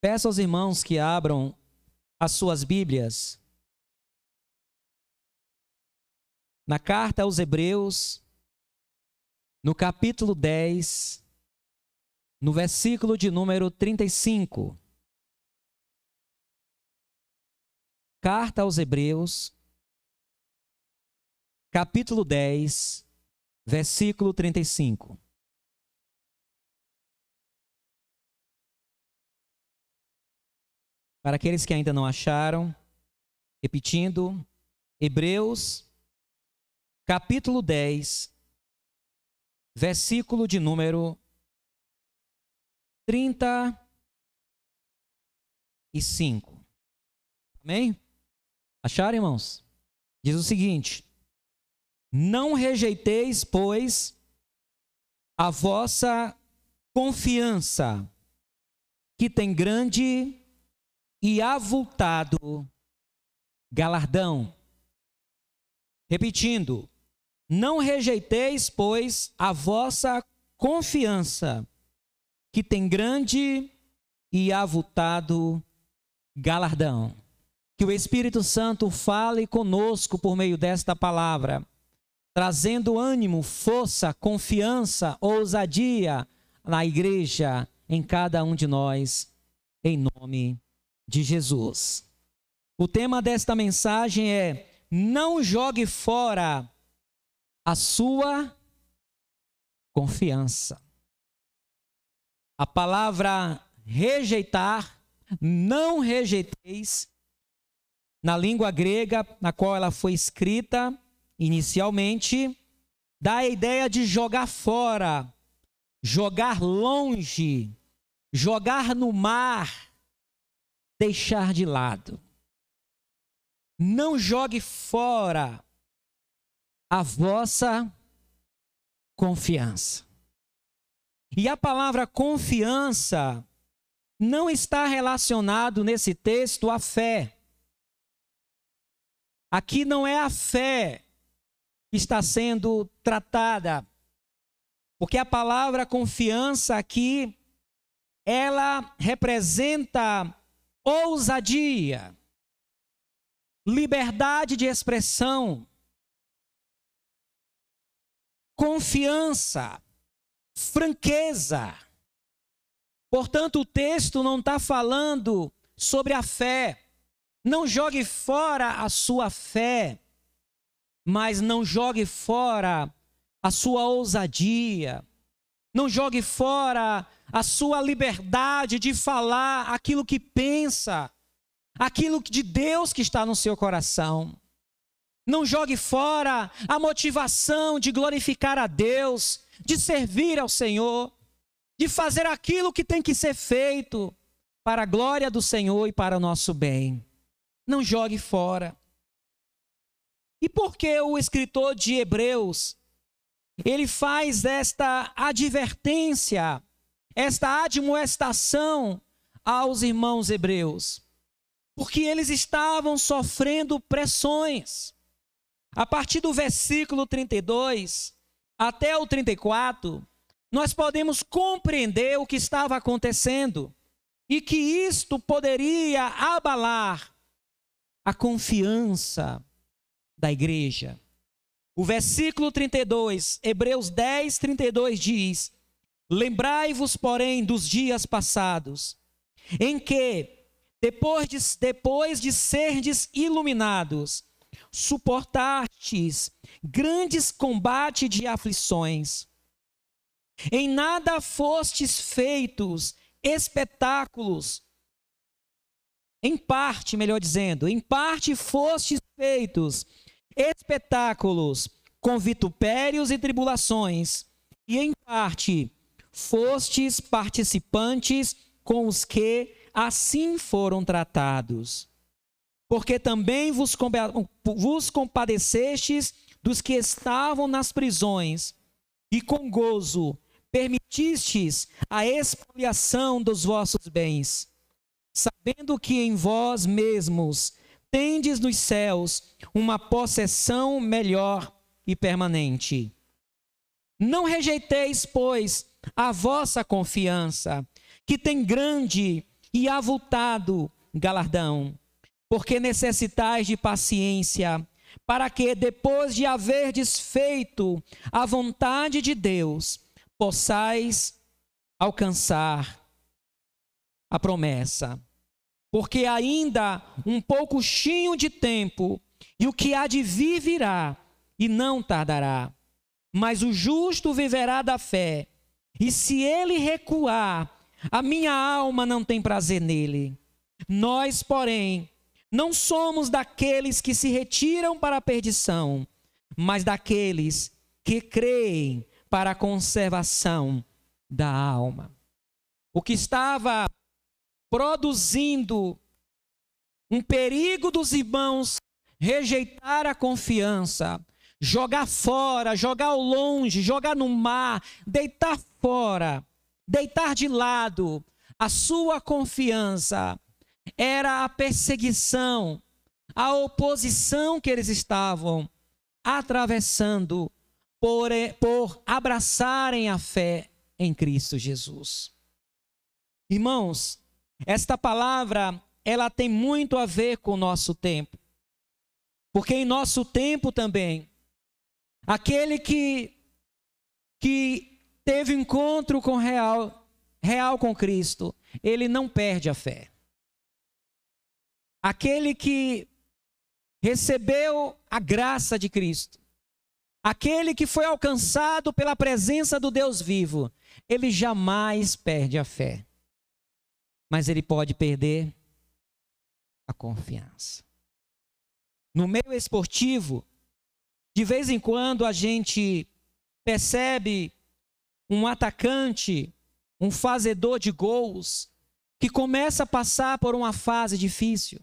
Peço aos irmãos que abram as suas Bíblias na carta aos Hebreus, no capítulo 10, no versículo de número 35. Carta aos Hebreus, capítulo 10, versículo 35. Para aqueles que ainda não acharam, repetindo, Hebreus, capítulo 10, versículo de número 35. Amém? Acharam, irmãos? Diz o seguinte: Não rejeiteis, pois, a vossa confiança, que tem grande e avultado galardão. Repetindo, não rejeiteis, pois, a vossa confiança, que tem grande e avultado galardão. Que o Espírito Santo fale conosco por meio desta palavra, trazendo ânimo, força, confiança, ousadia na igreja, em cada um de nós, em nome de de Jesus. O tema desta mensagem é: não jogue fora a sua confiança. A palavra rejeitar, não rejeiteis, na língua grega na qual ela foi escrita inicialmente, dá a ideia de jogar fora, jogar longe, jogar no mar, deixar de lado. Não jogue fora a vossa confiança. E a palavra confiança não está relacionado nesse texto à fé. Aqui não é a fé que está sendo tratada, porque a palavra confiança aqui ela representa ousadia, liberdade de expressão, confiança, franqueza. Portanto, o texto não está falando sobre a fé. Não jogue fora a sua fé, mas não jogue fora a sua ousadia. Não jogue fora a sua liberdade de falar aquilo que pensa, aquilo de Deus que está no seu coração. Não jogue fora a motivação de glorificar a Deus, de servir ao Senhor, de fazer aquilo que tem que ser feito para a glória do Senhor e para o nosso bem. Não jogue fora. E por que o escritor de Hebreus ele faz esta advertência esta admoestação aos irmãos hebreus, porque eles estavam sofrendo pressões. A partir do versículo 32 até o 34, nós podemos compreender o que estava acontecendo e que isto poderia abalar a confiança da igreja. O versículo 32, Hebreus 10, 32 diz: Lembrai-vos, porém, dos dias passados, em que, depois de, depois de serdes iluminados, suportastes grandes combates de aflições. Em nada fostes feitos espetáculos, em parte, melhor dizendo, em parte fostes feitos espetáculos com vitupérios e tribulações, e em parte fostes participantes com os que assim foram tratados. Porque também vos, vos compadecestes dos que estavam nas prisões, e com gozo permitistes a expoliação dos vossos bens, sabendo que em vós mesmos tendes nos céus uma possessão melhor e permanente. Não rejeiteis, pois, a vossa confiança, que tem grande e avultado galardão, porque necessitais de paciência, para que, depois de haver desfeito a vontade de Deus, possais alcançar a promessa. Porque ainda um pouquinho de tempo, e o que há de vir virá, e não tardará. Mas o justo viverá da fé, e se ele recuar, a minha alma não tem prazer nele. Nós, porém, não somos daqueles que se retiram para a perdição, mas daqueles que creem para a conservação da alma. O que estava produzindo um perigo dos irmãos rejeitar a confiança, jogar fora, jogar ao longe, jogar no mar, deitar fora, deitar de lado a sua confiança, era a perseguição, a oposição que eles estavam atravessando por, por abraçarem a fé em Cristo Jesus. Irmãos, esta palavra, ela tem muito a ver com o nosso tempo. Porque em nosso tempo também, aquele que, que teve encontro com real, real com Cristo, ele não perde a fé. Aquele que recebeu a graça de Cristo, aquele que foi alcançado pela presença do Deus vivo, ele jamais perde a fé mas ele pode perder a confiança. No meio esportivo, de vez em quando a gente percebe um atacante, um fazedor de gols, que começa a passar por uma fase difícil.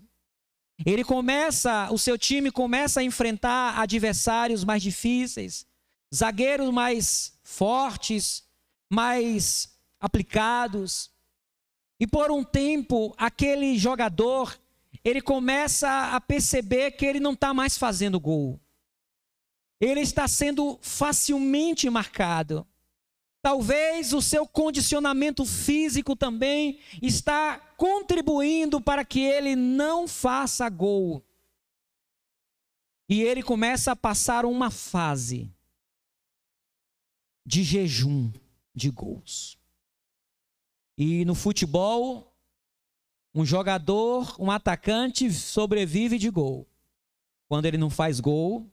Ele começa, o seu time começa a enfrentar adversários mais difíceis, zagueiros mais fortes, mais aplicados. E por um tempo, aquele jogador, ele começa a perceber que ele não está mais fazendo gol. Ele está sendo facilmente marcado. Talvez o seu condicionamento físico também está contribuindo para que ele não faça gol. E ele começa a passar uma fase de jejum de gols. E no futebol, um jogador, um atacante sobrevive de gol. Quando ele não faz gol,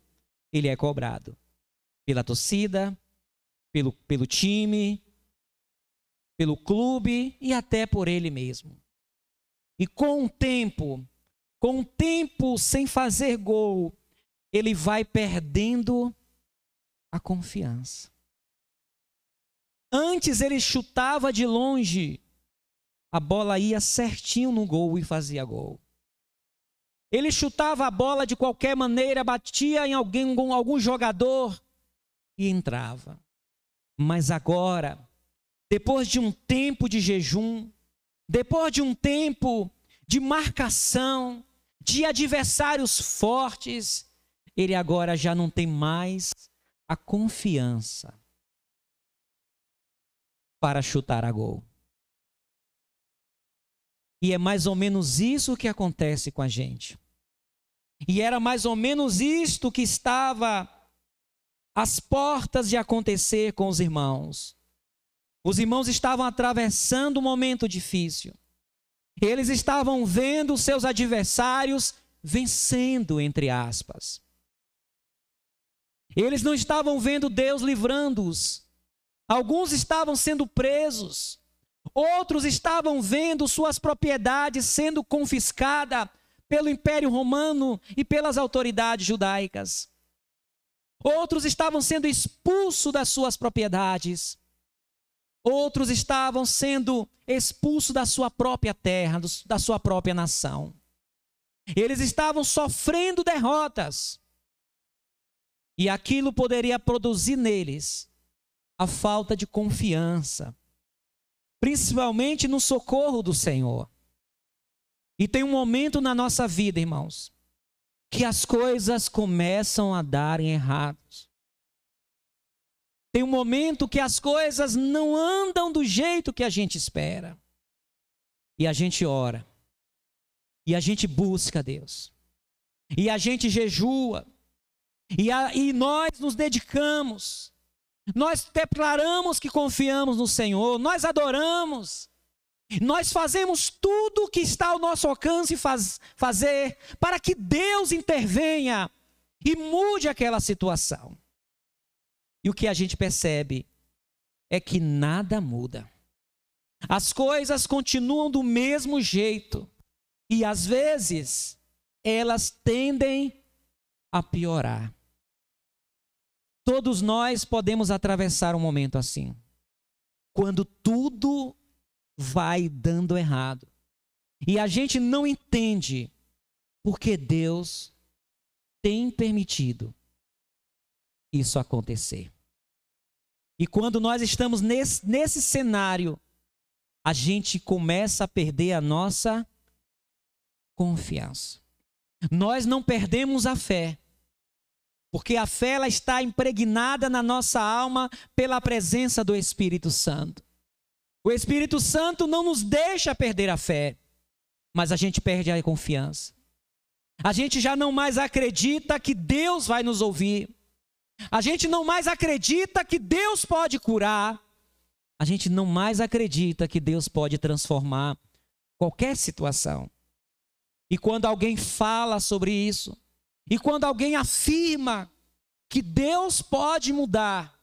ele é cobrado pela torcida, pelo, pelo time, pelo clube e até por ele mesmo. E com o tempo, com o tempo sem fazer gol, ele vai perdendo a confiança. Antes ele chutava de longe, a bola ia certinho no gol e fazia gol. Ele chutava a bola de qualquer maneira, batia em alguém, algum jogador e entrava. Mas agora, depois de um tempo de jejum, depois de um tempo de marcação, de adversários fortes, ele agora já não tem mais a confiança para chutar a gol. E é mais ou menos isso que acontece com a gente. E era mais ou menos isto que estava às portas de acontecer com os irmãos. Os irmãos estavam atravessando um momento difícil. Eles estavam vendo seus adversários vencendo, entre aspas. Eles não estavam vendo Deus livrando-os Alguns estavam sendo presos, outros estavam vendo suas propriedades sendo confiscadas pelo Império Romano e pelas autoridades judaicas. Outros estavam sendo expulsos das suas propriedades. Outros estavam sendo expulsos da sua própria terra, da sua própria nação. Eles estavam sofrendo derrotas. E aquilo poderia produzir neles a falta de confiança, principalmente no socorro do Senhor. E tem um momento na nossa vida, irmãos, que as coisas começam a darem errados. Tem um momento que as coisas não andam do jeito que a gente espera. e a gente ora, e a gente busca Deus, e a gente jejua, e, a, e nós nos dedicamos, nós declaramos que confiamos no Senhor, nós adoramos, nós fazemos tudo o que está ao nosso alcance faz, fazer para que Deus intervenha e mude aquela situação. E o que a gente percebe é que nada muda. As coisas continuam do mesmo jeito. E às vezes elas tendem a piorar. Todos nós podemos atravessar um momento assim. Quando tudo vai dando errado. E a gente não entende porque Deus tem permitido isso acontecer. E quando nós estamos nesse, nesse cenário, a gente começa a perder a nossa confiança. Nós não perdemos a fé, porque a fé ela está impregnada na nossa alma pela presença do Espírito Santo. O Espírito Santo não nos deixa perder a fé, mas a gente perde a confiança. A gente já não mais acredita que Deus vai nos ouvir. A gente não mais acredita que Deus pode curar. A gente não mais acredita que Deus pode transformar qualquer situação. E quando alguém fala sobre isso, e quando alguém afirma que Deus pode mudar,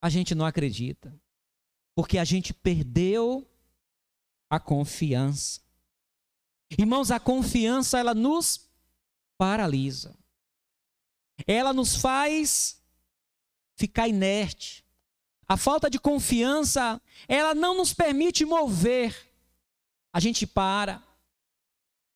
a gente não acredita porque a gente perdeu a confiança. Irmãos, a confiança ela nos paralisa. Ela nos faz ficar inerte. A falta de confiança, ela não nos permite mover. A gente para.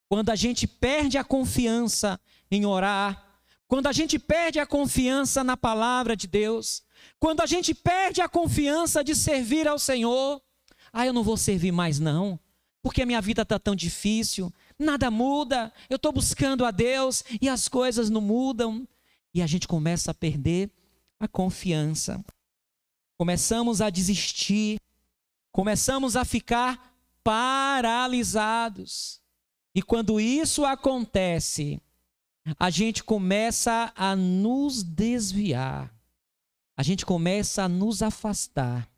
Quando a gente perde a confiança em orar, quando a gente perde a confiança na palavra de Deus, quando a gente perde a confiança de servir ao Senhor, ah, eu não vou servir mais não, porque a minha vida está tão difícil, nada muda, eu estou buscando a Deus e as coisas não mudam. E a gente começa a perder a confiança. Começamos a desistir, começamos a ficar paralisados. E quando isso acontece, a gente começa a nos desviar a gente começa a nos afastar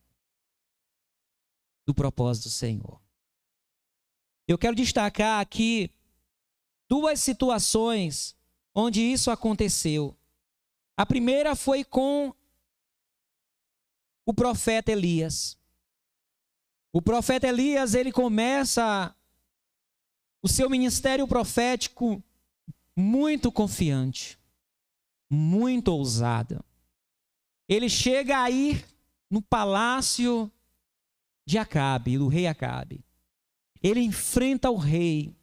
do propósito do Senhor. Eu quero destacar aqui duas situações onde isso aconteceu. A primeira foi com o profeta Elias. O profeta Elias, ele começa o seu ministério profético muito confiante, muito ousado ele chega a ir no palácio de Acabe, do rei Acabe. Ele enfrenta o rei,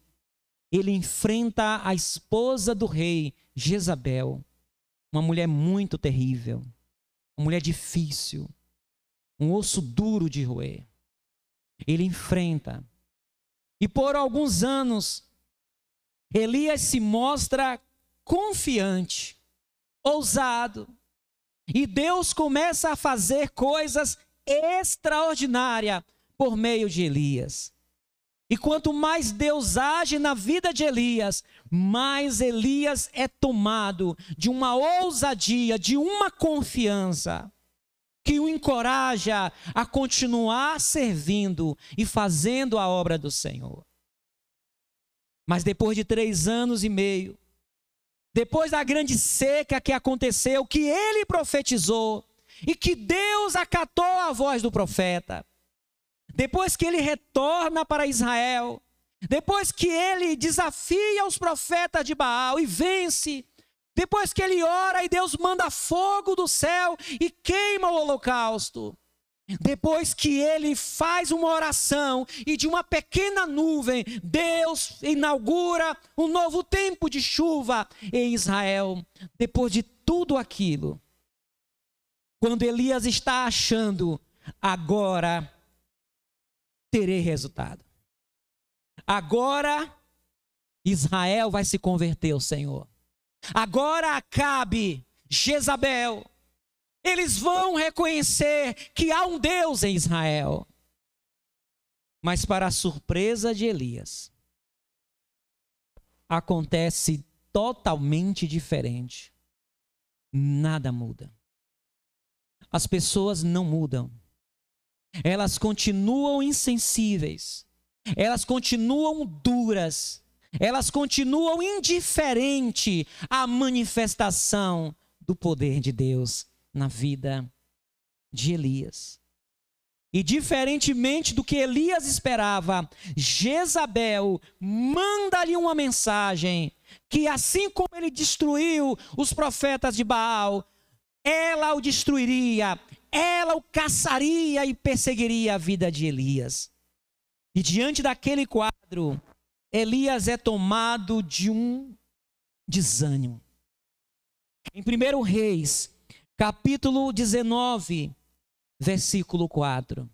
ele enfrenta a esposa do rei, Jezabel, uma mulher muito terrível, uma mulher difícil, um osso duro de roer. Ele enfrenta. E por alguns anos, Elias se mostra confiante, ousado, e Deus começa a fazer coisas extraordinárias por meio de Elias. E quanto mais Deus age na vida de Elias, mais Elias é tomado de uma ousadia, de uma confiança que o encoraja a continuar servindo e fazendo a obra do Senhor. Mas depois de três anos e meio, depois da grande seca que aconteceu, que ele profetizou e que Deus acatou a voz do profeta, depois que ele retorna para Israel, depois que ele desafia os profetas de Baal e vence, depois que ele ora e Deus manda fogo do céu e queima o holocausto, depois que ele faz uma oração e de uma pequena nuvem, Deus inaugura um novo tempo de chuva em Israel. Depois de tudo aquilo, quando Elias está achando, agora terei resultado. Agora Israel vai se converter ao Senhor. Agora Acabe, Jezabel, eles vão reconhecer que há um Deus em Israel. Mas, para a surpresa de Elias, acontece totalmente diferente. Nada muda. As pessoas não mudam. Elas continuam insensíveis. Elas continuam duras. Elas continuam indiferentes à manifestação do poder de Deus na vida de Elias. E diferentemente do que Elias esperava, Jezabel manda-lhe uma mensagem que assim como ele destruiu os profetas de Baal, ela o destruiria, ela o caçaria e perseguiria a vida de Elias. E diante daquele quadro, Elias é tomado de um desânimo. Em 1 Reis, capítulo 19, versículo 4.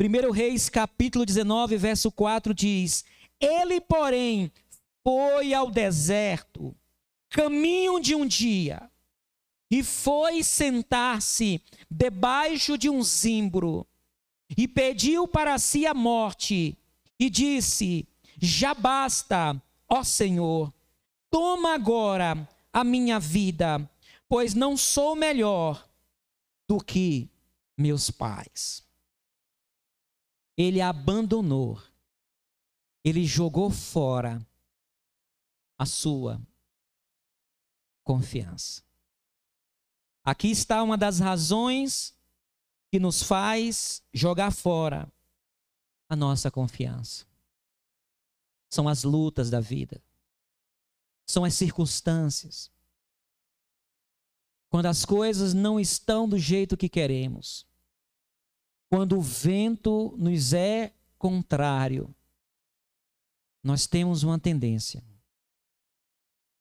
1 Reis, capítulo 19, verso 4 diz: Ele, porém, foi ao deserto, caminho de um dia, e foi sentar-se debaixo de um zimbro, e pediu para si a morte, e disse: Já basta, ó Senhor, toma agora a minha vida, pois não sou melhor do que meus pais. Ele abandonou, ele jogou fora a sua confiança. Aqui está uma das razões que nos faz jogar fora a nossa confiança. São as lutas da vida, são as circunstâncias, quando as coisas não estão do jeito que queremos, quando o vento nos é contrário, nós temos uma tendência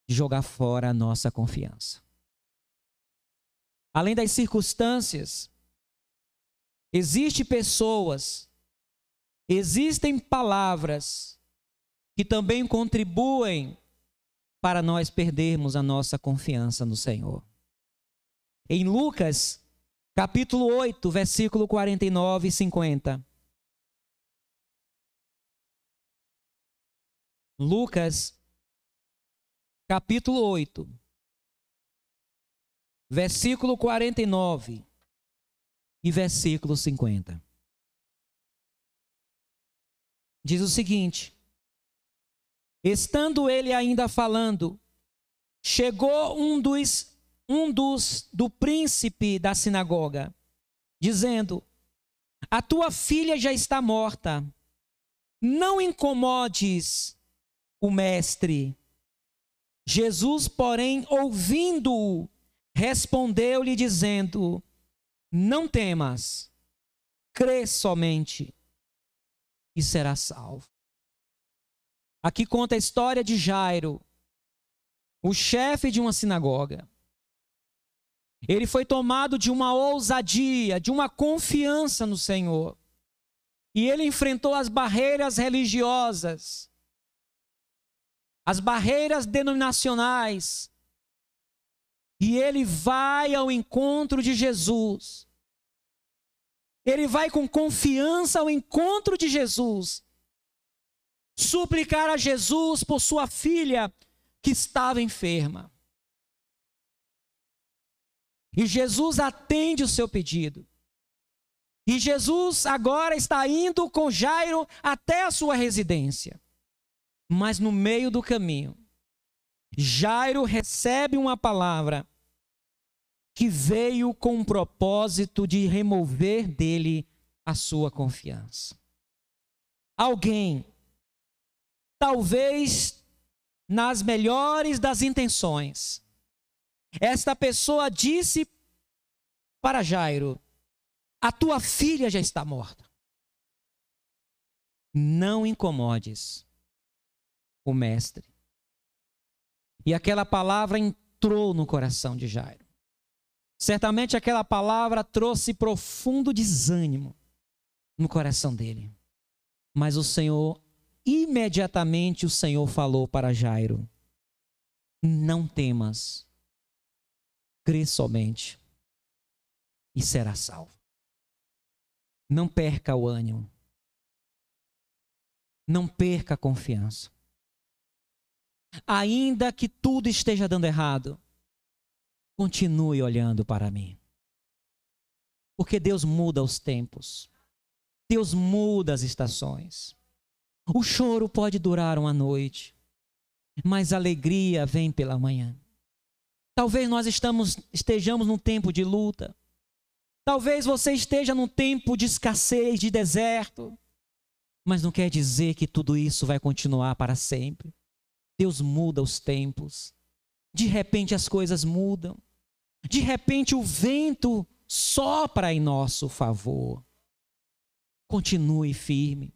de jogar fora a nossa confiança. Além das circunstâncias, existem pessoas, existem palavras que também contribuem para nós perdermos a nossa confiança no Senhor. Em Lucas, capítulo 8, versículo 49 e 50. Lucas, capítulo 8, versículo 49 e versículo 50. Diz o seguinte: Estando ele ainda falando, chegou um dos um dos do príncipe da sinagoga, dizendo: A tua filha já está morta. Não incomodes o mestre. Jesus, porém, ouvindo-o, respondeu-lhe dizendo: Não temas, crê somente e será salvo. Aqui conta a história de Jairo, o chefe de uma sinagoga. Ele foi tomado de uma ousadia, de uma confiança no Senhor. E ele enfrentou as barreiras religiosas, as barreiras denominacionais. E ele vai ao encontro de Jesus. Ele vai com confiança ao encontro de Jesus. Suplicar a Jesus por sua filha que estava enferma. E Jesus atende o seu pedido. E Jesus agora está indo com Jairo até a sua residência. Mas no meio do caminho, Jairo recebe uma palavra que veio com o propósito de remover dele a sua confiança. Alguém, talvez nas melhores das intenções, esta pessoa disse para Jairo: A tua filha já está morta. Não incomodes o mestre. E aquela palavra entrou no coração de Jairo. Certamente aquela palavra trouxe profundo desânimo no coração dele. Mas o Senhor, imediatamente o Senhor falou para Jairo: Não temas, crê somente e será salvo. Não perca o ânimo. Não perca a confiança. Ainda que tudo esteja dando errado, continue olhando para mim. Porque Deus muda os tempos. Deus muda as estações. O choro pode durar uma noite, mas a alegria vem pela manhã. Talvez nós estamos, estejamos num tempo de luta. Talvez você esteja num tempo de escassez, de deserto. Mas não quer dizer que tudo isso vai continuar para sempre. Deus muda os tempos. De repente as coisas mudam. De repente o vento sopra em nosso favor. Continue firme.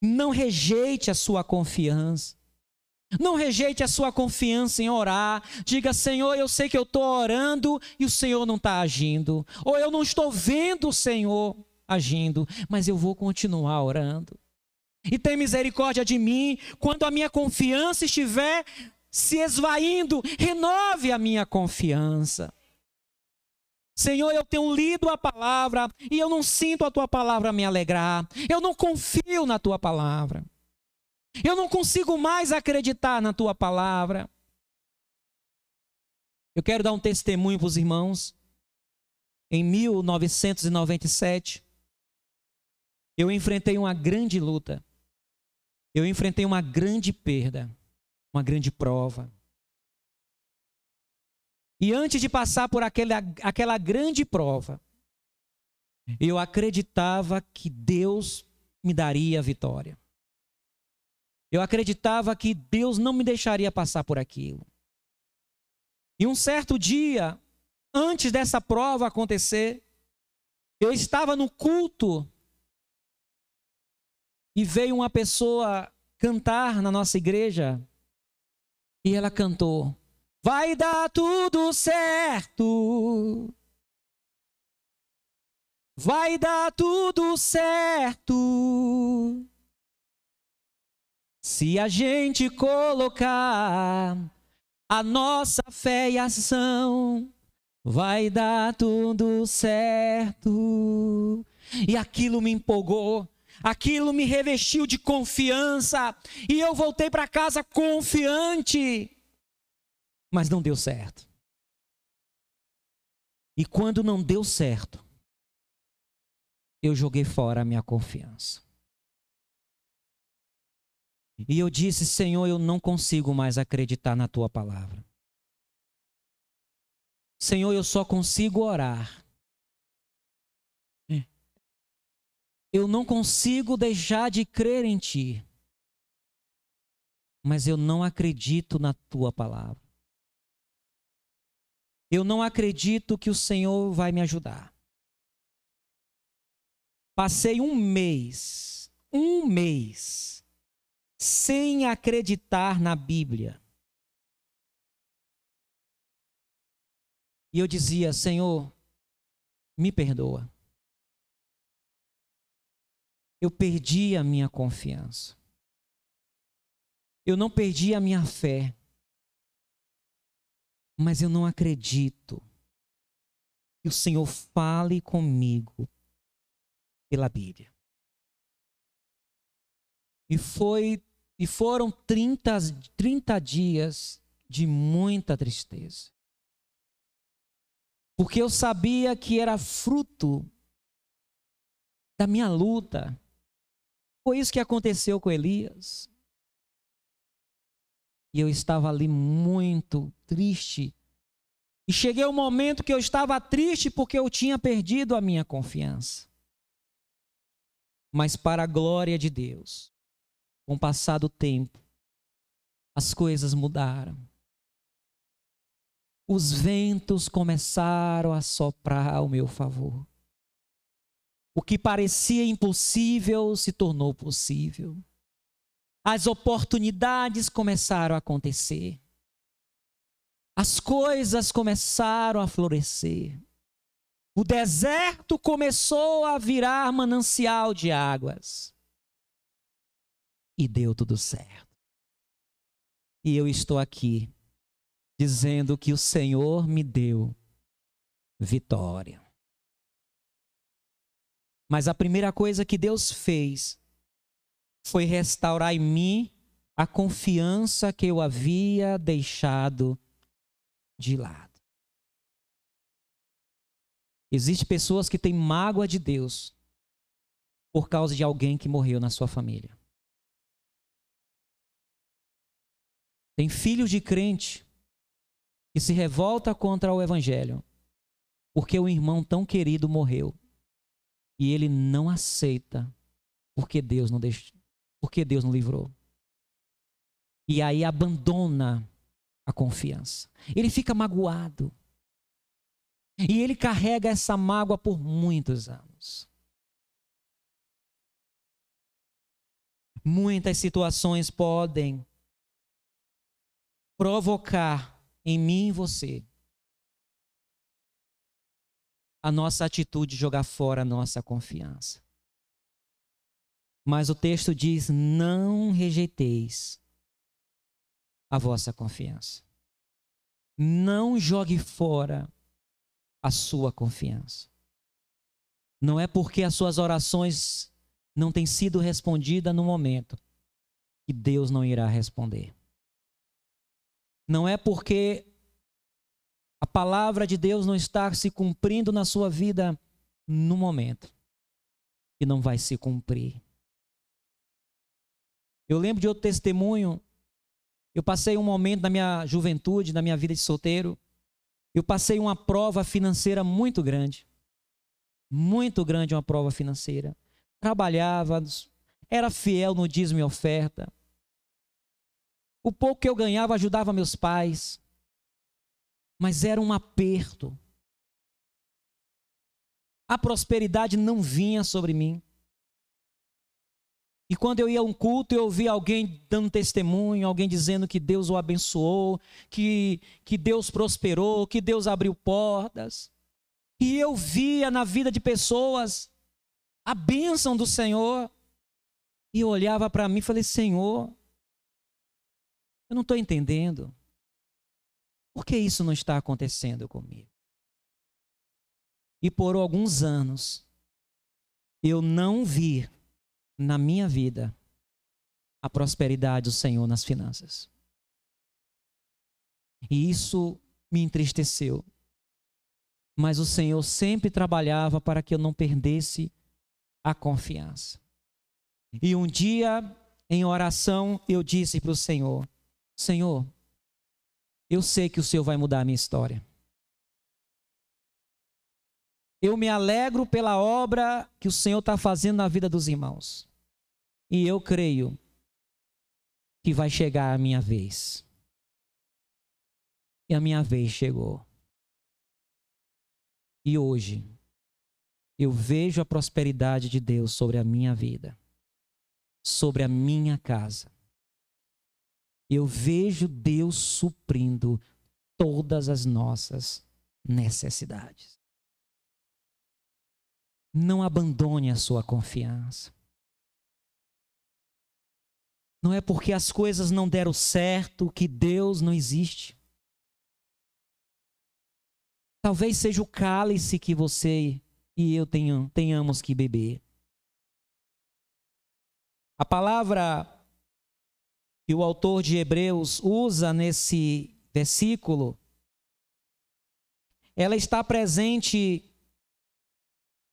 Não rejeite a sua confiança. Não rejeite a sua confiança em orar. Diga, Senhor, eu sei que eu estou orando e o Senhor não está agindo. Ou eu não estou vendo o Senhor agindo, mas eu vou continuar orando. E tem misericórdia de mim quando a minha confiança estiver se esvaindo. Renove a minha confiança. Senhor, eu tenho lido a palavra e eu não sinto a tua palavra me alegrar. Eu não confio na tua palavra. Eu não consigo mais acreditar na tua palavra. Eu quero dar um testemunho para os irmãos. Em 1997, eu enfrentei uma grande luta. Eu enfrentei uma grande perda, uma grande prova. E antes de passar por aquela, aquela grande prova, eu acreditava que Deus me daria a vitória. Eu acreditava que Deus não me deixaria passar por aquilo. E um certo dia, antes dessa prova acontecer, eu estava no culto e veio uma pessoa cantar na nossa igreja e ela cantou: Vai dar tudo certo. Vai dar tudo certo. Se a gente colocar a nossa fé e ação, vai dar tudo certo. E aquilo me empolgou, aquilo me revestiu de confiança, e eu voltei para casa confiante mas não deu certo. E quando não deu certo, eu joguei fora a minha confiança. E eu disse: Senhor, eu não consigo mais acreditar na tua palavra. Senhor, eu só consigo orar. Eu não consigo deixar de crer em ti. Mas eu não acredito na tua palavra. Eu não acredito que o Senhor vai me ajudar. Passei um mês, um mês, sem acreditar na Bíblia. E eu dizia: Senhor, me perdoa. Eu perdi a minha confiança. Eu não perdi a minha fé mas eu não acredito que o Senhor fale comigo pela Bíblia. E foi e foram 30, 30 dias de muita tristeza. Porque eu sabia que era fruto da minha luta. Foi isso que aconteceu com Elias. E eu estava ali muito triste. E cheguei ao momento que eu estava triste porque eu tinha perdido a minha confiança. Mas para a glória de Deus, com o passar do tempo, as coisas mudaram. Os ventos começaram a soprar ao meu favor. O que parecia impossível se tornou possível as oportunidades começaram a acontecer. As coisas começaram a florescer. O deserto começou a virar manancial de águas. E deu tudo certo. E eu estou aqui dizendo que o Senhor me deu vitória. Mas a primeira coisa que Deus fez foi restaurar em mim a confiança que eu havia deixado de lado. Existem pessoas que têm mágoa de Deus por causa de alguém que morreu na sua família. Tem filhos de crente que se revolta contra o evangelho porque um irmão tão querido morreu e ele não aceita porque Deus não deixou, porque Deus não livrou. E aí abandona a confiança. Ele fica magoado. E ele carrega essa mágoa por muitos anos. Muitas situações podem provocar em mim e você a nossa atitude de jogar fora a nossa confiança. Mas o texto diz: não rejeiteis a vossa confiança. Não jogue fora a sua confiança. Não é porque as suas orações não têm sido respondidas no momento que Deus não irá responder. Não é porque a palavra de Deus não está se cumprindo na sua vida no momento que não vai se cumprir. Eu lembro de outro testemunho. Eu passei um momento na minha juventude, na minha vida de solteiro. Eu passei uma prova financeira muito grande. Muito grande uma prova financeira. Trabalhava, era fiel no dízimo e oferta. O pouco que eu ganhava ajudava meus pais. Mas era um aperto. A prosperidade não vinha sobre mim. E quando eu ia a um culto, eu ouvia alguém dando testemunho, alguém dizendo que Deus o abençoou, que, que Deus prosperou, que Deus abriu portas. E eu via na vida de pessoas a bênção do Senhor. E olhava para mim e falei: Senhor, eu não estou entendendo. Por que isso não está acontecendo comigo? E por alguns anos, eu não vi na minha vida a prosperidade do Senhor nas finanças. E isso me entristeceu. Mas o Senhor sempre trabalhava para que eu não perdesse a confiança. E um dia, em oração, eu disse para o Senhor: Senhor, eu sei que o Senhor vai mudar a minha história. Eu me alegro pela obra que o Senhor está fazendo na vida dos irmãos. E eu creio que vai chegar a minha vez. E a minha vez chegou. E hoje, eu vejo a prosperidade de Deus sobre a minha vida, sobre a minha casa. Eu vejo Deus suprindo todas as nossas necessidades. Não abandone a sua confiança. Não é porque as coisas não deram certo que Deus não existe. Talvez seja o cálice que você e eu tenhamos que beber. A palavra que o autor de Hebreus usa nesse versículo, ela está presente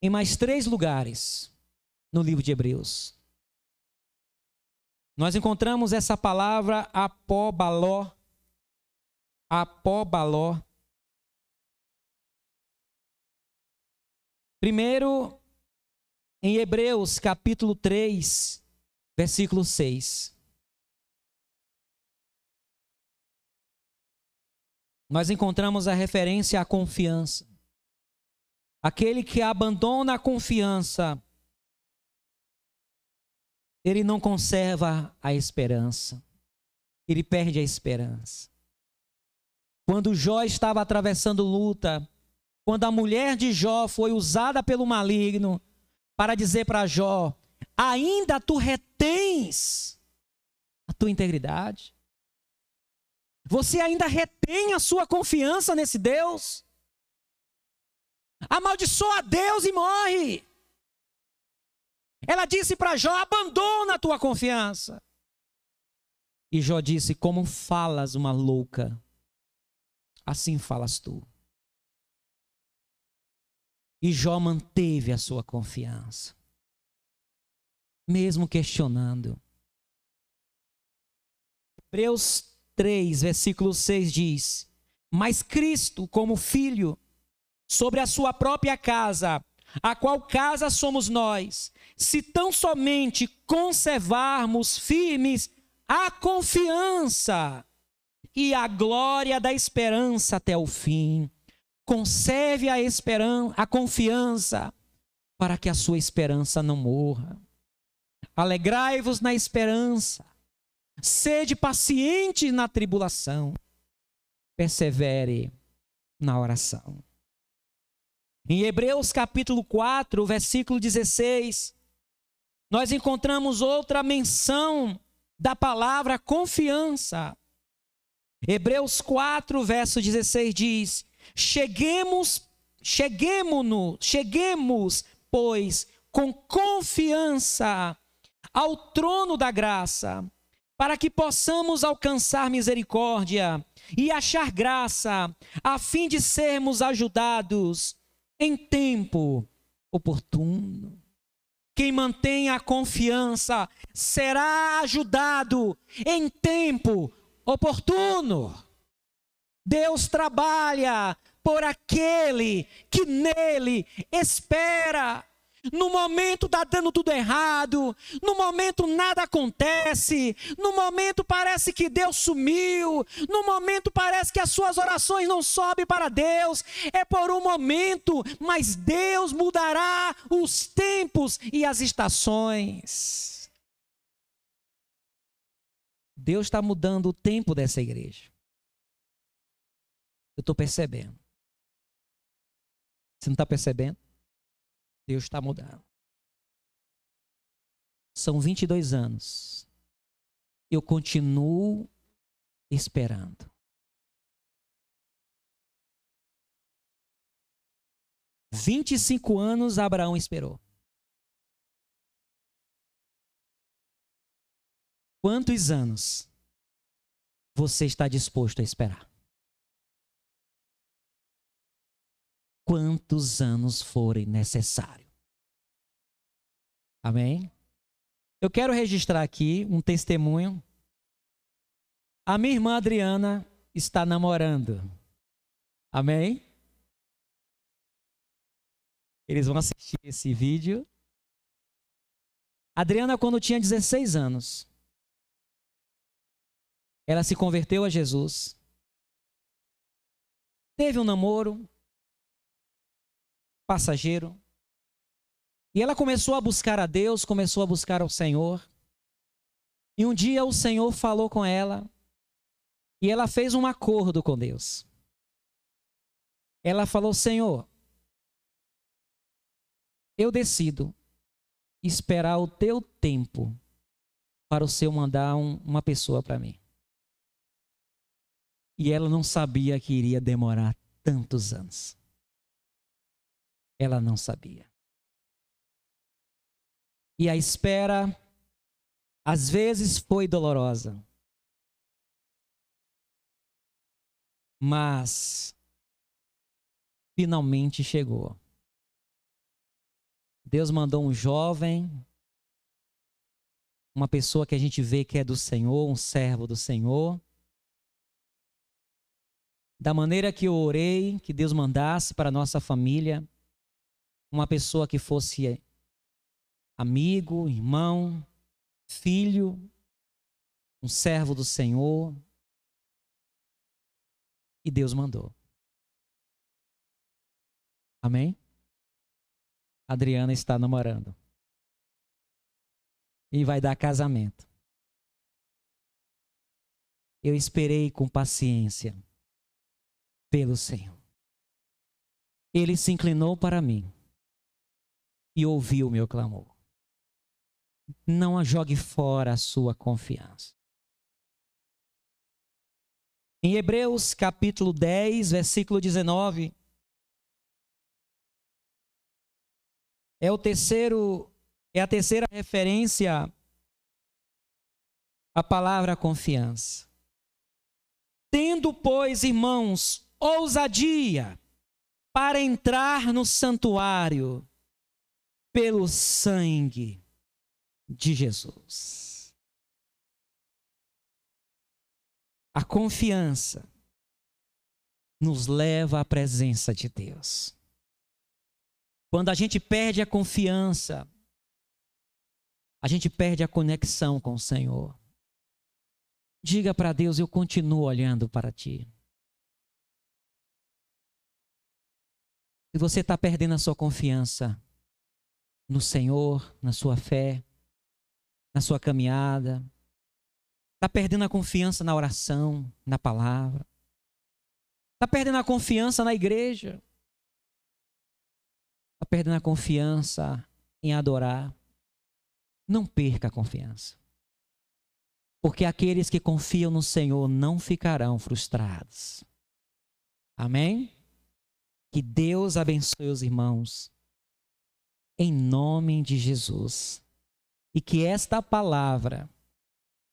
em mais três lugares no livro de Hebreus. Nós encontramos essa palavra apóbaló, apóbaló. Primeiro, em Hebreus capítulo 3, versículo 6. Nós encontramos a referência à confiança. Aquele que abandona a confiança, ele não conserva a esperança. Ele perde a esperança. Quando Jó estava atravessando luta, quando a mulher de Jó foi usada pelo maligno para dizer para Jó: ainda tu retens a tua integridade? Você ainda retém a sua confiança nesse Deus? Amaldiçoa Deus e morre. Ela disse para Jó: abandona a tua confiança. E Jó disse: Como falas uma louca, assim falas tu. E Jó manteve a sua confiança, mesmo questionando. Hebreus 3, versículo 6 diz: Mas Cristo, como filho, sobre a sua própria casa, a qual casa somos nós, se tão somente conservarmos firmes a confiança e a glória da esperança até o fim. Conserve a esperança, a confiança, para que a sua esperança não morra. Alegrai-vos na esperança. Sede paciente na tribulação. Persevere na oração. Em Hebreus capítulo 4, versículo 16, nós encontramos outra menção da palavra confiança. Hebreus 4, verso 16 diz: Cheguemos, cheguemos, cheguemos, pois, com confiança ao trono da graça, para que possamos alcançar misericórdia e achar graça, a fim de sermos ajudados em tempo oportuno. Quem mantém a confiança será ajudado em tempo oportuno. Deus trabalha por aquele que nele espera. No momento está dando tudo errado, no momento nada acontece, no momento parece que Deus sumiu, no momento parece que as suas orações não sobem para Deus, é por um momento, mas Deus mudará os tempos e as estações. Deus está mudando o tempo dessa igreja. Eu estou percebendo. Você não está percebendo? Deus está mudando. São 22 anos. Eu continuo esperando. Vinte e cinco anos Abraão esperou. Quantos anos você está disposto a esperar? Quantos anos forem necessários. Amém? Eu quero registrar aqui um testemunho. A minha irmã Adriana está namorando. Amém? Eles vão assistir esse vídeo. Adriana, quando tinha 16 anos, ela se converteu a Jesus. Teve um namoro, passageiro. E ela começou a buscar a Deus, começou a buscar ao Senhor. E um dia o Senhor falou com ela e ela fez um acordo com Deus. Ela falou: Senhor, eu decido esperar o teu tempo para o Senhor mandar um, uma pessoa para mim. E ela não sabia que iria demorar tantos anos. Ela não sabia. E a espera, às vezes, foi dolorosa. Mas, finalmente chegou. Deus mandou um jovem, uma pessoa que a gente vê que é do Senhor, um servo do Senhor. Da maneira que eu orei, que Deus mandasse para a nossa família, uma pessoa que fosse amigo, irmão, filho, um servo do Senhor. E Deus mandou. Amém? Adriana está namorando. E vai dar casamento. Eu esperei com paciência pelo Senhor. Ele se inclinou para mim e ouviu o meu clamor. Não jogue fora a sua confiança. Em Hebreus capítulo 10, versículo 19, é o terceiro é a terceira referência à palavra confiança. Tendo, pois, irmãos, ousadia para entrar no santuário pelo sangue de Jesus. A confiança nos leva à presença de Deus. Quando a gente perde a confiança, a gente perde a conexão com o Senhor. Diga para Deus: Eu continuo olhando para ti. Se você está perdendo a sua confiança no Senhor, na sua fé, na sua caminhada, está perdendo a confiança na oração, na palavra, está perdendo a confiança na igreja, está perdendo a confiança em adorar, não perca a confiança. Porque aqueles que confiam no Senhor não ficarão frustrados. Amém? Que Deus abençoe os irmãos. Em nome de Jesus. E que esta palavra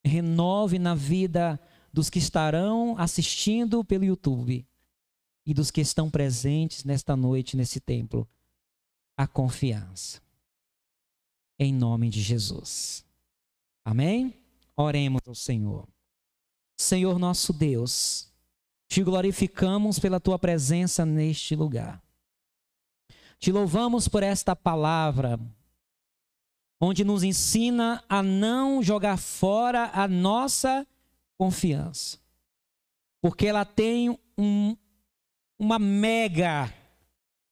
renove na vida dos que estarão assistindo pelo YouTube e dos que estão presentes nesta noite nesse templo a confiança. Em nome de Jesus. Amém? Oremos ao Senhor. Senhor nosso Deus, te glorificamos pela tua presença neste lugar. Te louvamos por esta palavra, onde nos ensina a não jogar fora a nossa confiança, porque ela tem um, uma mega,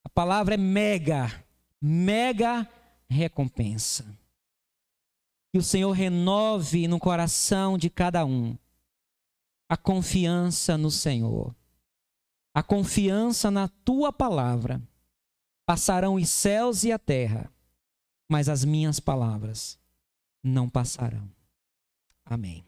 a palavra é mega, mega recompensa que o Senhor renove no coração de cada um a confiança no Senhor, a confiança na tua palavra. Passarão os céus e a terra, mas as minhas palavras não passarão. Amém.